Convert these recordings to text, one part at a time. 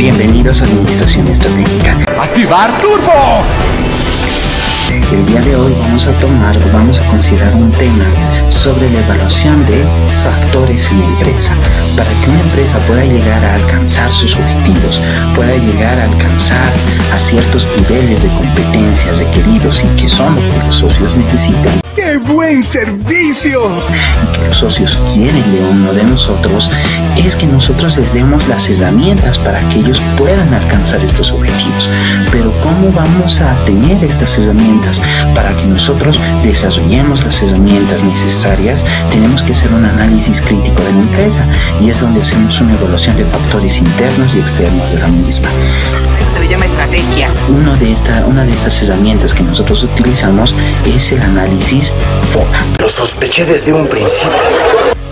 Bienvenidos a Administración Estratégica. ¡Activar Turbo! El día de hoy vamos a tomar o vamos a considerar un tema sobre la evaluación de factores en la empresa. Para que una empresa pueda llegar a alcanzar sus objetivos, pueda llegar a alcanzar a ciertos niveles de competencias requeridos y que son lo que los socios necesitan. ¡Qué buen servicio! Los socios quieren de uno de nosotros es que nosotros les demos las herramientas para que ellos puedan alcanzar estos objetivos. Pero ¿cómo vamos a tener estas herramientas? Para que nosotros desarrollemos las herramientas necesarias, tenemos que hacer un análisis crítico de la empresa y es donde hacemos una evaluación de factores internos y externos de la misma. Se le llama estrategia. Uno de esta, una de estas herramientas que nosotros utilizamos es el análisis FODA. Lo sospeché desde un principio.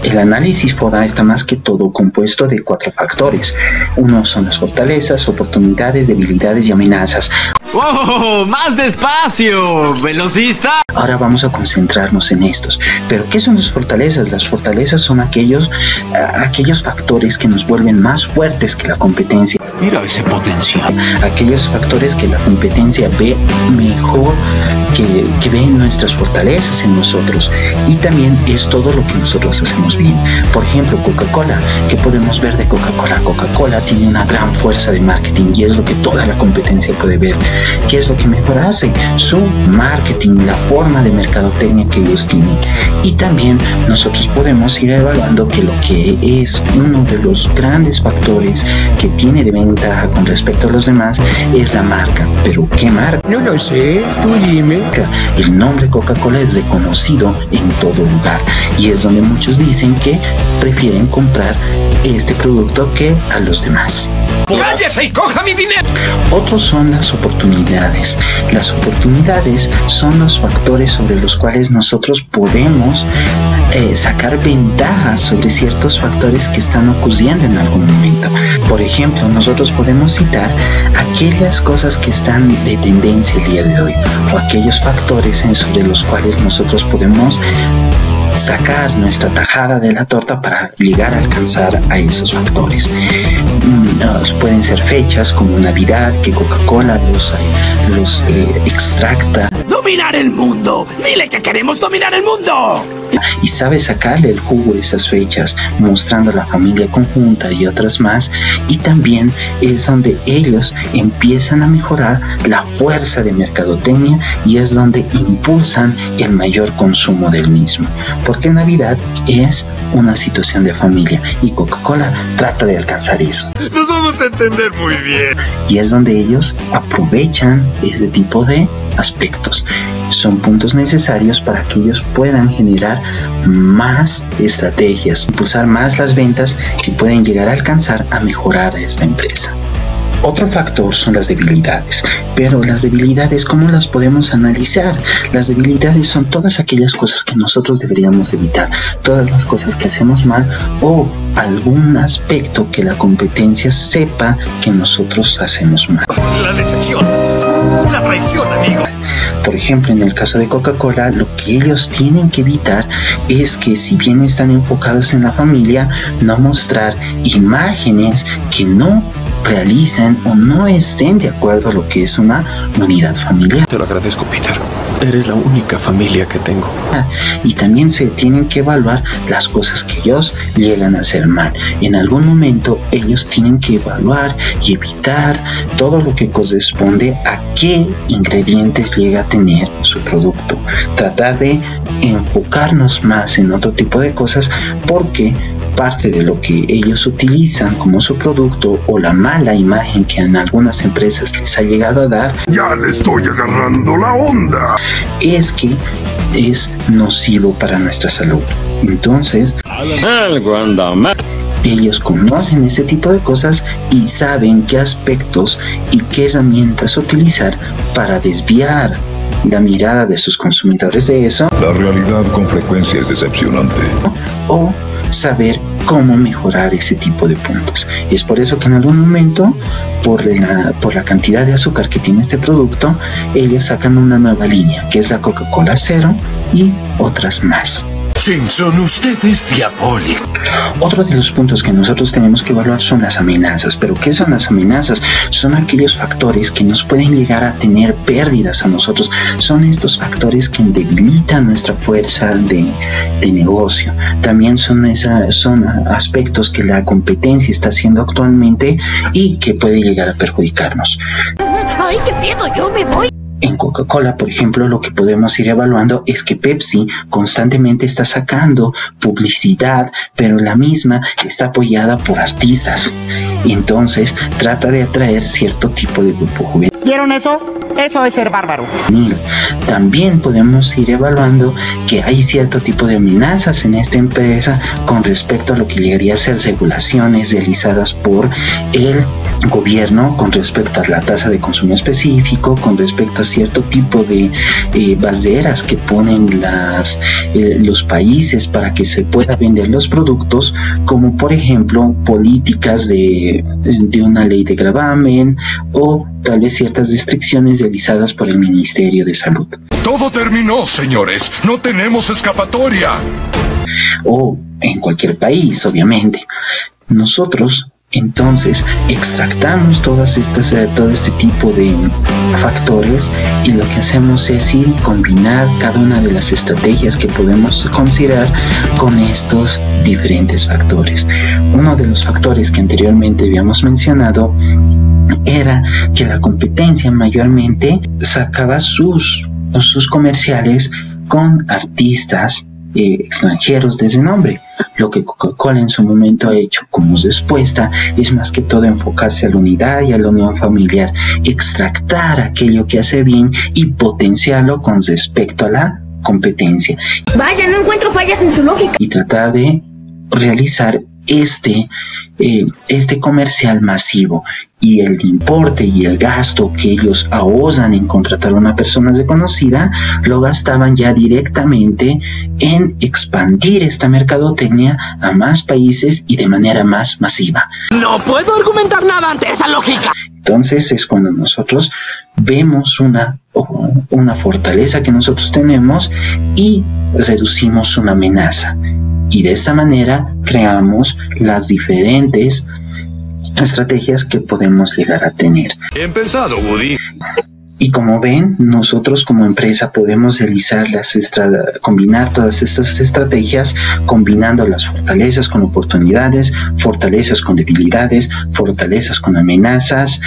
El análisis FODA está más que todo compuesto de cuatro factores. Uno son las fortalezas, oportunidades, debilidades y amenazas. ¡Oh! ¡Más despacio! ¡Velocista! Ahora vamos a concentrarnos en estos. Pero ¿qué son las fortalezas? Las fortalezas son aquellos, a- aquellos factores que nos vuelven más fuertes que la competencia. Mira ese potencial. Aquellos factores que la competencia ve mejor, que, que ve nuestras fortalezas en nosotros. Y también es todo lo que nosotros hacemos bien. Por ejemplo, Coca-Cola. ¿Qué podemos ver de Coca-Cola? Coca-Cola tiene una gran fuerza de marketing y es lo que toda la competencia puede ver. ¿Qué es lo que mejor hace? Su marketing, la forma de mercadotecnia que ellos tienen. Y también nosotros podemos ir evaluando que lo que es uno de los grandes factores que tiene de ventaja con respecto a los demás es la marca. Pero ¿qué marca? No lo sé, tú dime. El nombre Coca-Cola es reconocido en todo lugar y es donde muchos dicen que prefieren comprar este producto que a los demás. ¡Cállese y coja mi dinero! Otros son las oportunidades. Las oportunidades son los factores sobre los cuales nosotros podemos eh, sacar ventajas sobre ciertos factores que están ocurriendo en algún momento. Por ejemplo, nosotros podemos citar aquellas cosas que están de tendencia el día de hoy o aquellos factores en sobre los cuales nosotros podemos sacar nuestra tajada de la torta para llegar a alcanzar a esos factores. Pueden ser fechas como Navidad, que Coca-Cola los, los eh, extracta ¡Dominar el mundo! ¡Dile que queremos dominar el mundo! y sabe sacarle el jugo a esas fechas, mostrando la familia conjunta y otras más, y también es donde ellos empiezan a mejorar la fuerza de mercadotecnia y es donde impulsan el mayor consumo del mismo, porque Navidad es una situación de familia y Coca-Cola trata de alcanzar eso. Nos vamos a entender muy bien. y es donde ellos aprovechan ese tipo de aspectos. Son puntos necesarios para que ellos puedan generar más estrategias, impulsar más las ventas que pueden llegar a alcanzar a mejorar a esta empresa. Otro factor son las debilidades, pero las debilidades, ¿cómo las podemos analizar? Las debilidades son todas aquellas cosas que nosotros deberíamos evitar, todas las cosas que hacemos mal o algún aspecto que la competencia sepa que nosotros hacemos mal. La decepción. La traición, amigo. Por ejemplo, en el caso de Coca-Cola, lo que ellos tienen que evitar es que si bien están enfocados en la familia, no mostrar imágenes que no realicen o no estén de acuerdo a lo que es una unidad familiar. Te lo agradezco, Peter. Eres la única familia que tengo. Y también se tienen que evaluar las cosas que ellos llegan a hacer mal. En algún momento ellos tienen que evaluar y evitar todo lo que corresponde a qué ingredientes llega a tener su producto. Tratar de enfocarnos más en otro tipo de cosas porque parte de lo que ellos utilizan como su producto o la mala imagen que en algunas empresas les ha llegado a dar Ya le estoy agarrando la onda. es que es nocivo para nuestra salud. Entonces, ellos conocen ese tipo de cosas y saben qué aspectos y qué herramientas utilizar para desviar la mirada de sus consumidores de eso La realidad con frecuencia es decepcionante. o saber cómo mejorar ese tipo de puntos. Es por eso que en algún momento, por la, por la cantidad de azúcar que tiene este producto, ellos sacan una nueva línea, que es la Coca-Cola Cero y otras más. Simpson, usted es diabólico. Otro de los puntos que nosotros tenemos que evaluar son las amenazas. ¿Pero qué son las amenazas? Son aquellos factores que nos pueden llegar a tener pérdidas a nosotros. Son estos factores que debilitan nuestra fuerza de, de negocio. También son, esa, son aspectos que la competencia está haciendo actualmente y que puede llegar a perjudicarnos. ¡Ay, qué miedo! ¡Yo me voy! En Coca-Cola, por ejemplo, lo que podemos ir evaluando es que Pepsi constantemente está sacando publicidad, pero la misma está apoyada por artistas. Entonces trata de atraer cierto tipo de grupo juvenil. ¿Vieron eso? Eso es ser bárbaro. También podemos ir evaluando que hay cierto tipo de amenazas en esta empresa con respecto a lo que llegaría a ser regulaciones realizadas por el gobierno con respecto a la tasa de consumo específico, con respecto a cierto tipo de eh, baseras que ponen las, eh, los países para que se pueda vender los productos, como por ejemplo políticas de, de una ley de gravamen o tal vez ciertas restricciones realizadas por el Ministerio de Salud. Todo terminó, señores. No tenemos escapatoria. O en cualquier país, obviamente. Nosotros entonces extractamos todas estas, eh, todo este tipo de factores y lo que hacemos es ir y combinar cada una de las estrategias que podemos considerar con estos diferentes factores. Uno de los factores que anteriormente habíamos mencionado era que la competencia mayormente sacaba sus, sus comerciales con artistas eh, extranjeros de renombre. Lo que Coca-Cola en su momento ha hecho como respuesta es más que todo enfocarse a la unidad y a la unión familiar, extractar aquello que hace bien y potenciarlo con respecto a la competencia. Vaya, no encuentro fallas en su lógica. Y tratar de realizar este, eh, este comercial masivo y el importe y el gasto que ellos ahorran en contratar a una persona desconocida lo gastaban ya directamente en expandir esta mercadotecnia a más países y de manera más masiva. No puedo argumentar nada ante esa lógica. Entonces es cuando nosotros vemos una, una fortaleza que nosotros tenemos y reducimos una amenaza. Y de esta manera creamos las diferentes estrategias que podemos llegar a tener. Bien pensado, Woody. Y como ven, nosotros como empresa podemos realizar las combinar todas estas estrategias, combinando las fortalezas con oportunidades, fortalezas con debilidades, fortalezas con amenazas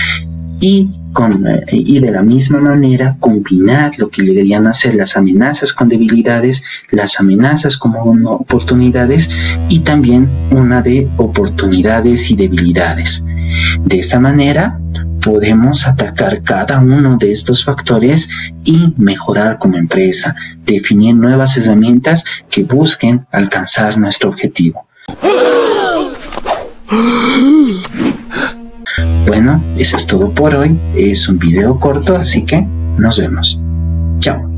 eh, y de la misma manera combinar lo que llegarían a ser las amenazas con debilidades, las amenazas como oportunidades y también una de oportunidades y debilidades. De esta manera podemos atacar cada uno de estos factores y mejorar como empresa, definir nuevas herramientas que busquen alcanzar nuestro objetivo. Bueno, eso es todo por hoy. Es un video corto, así que nos vemos. Chao.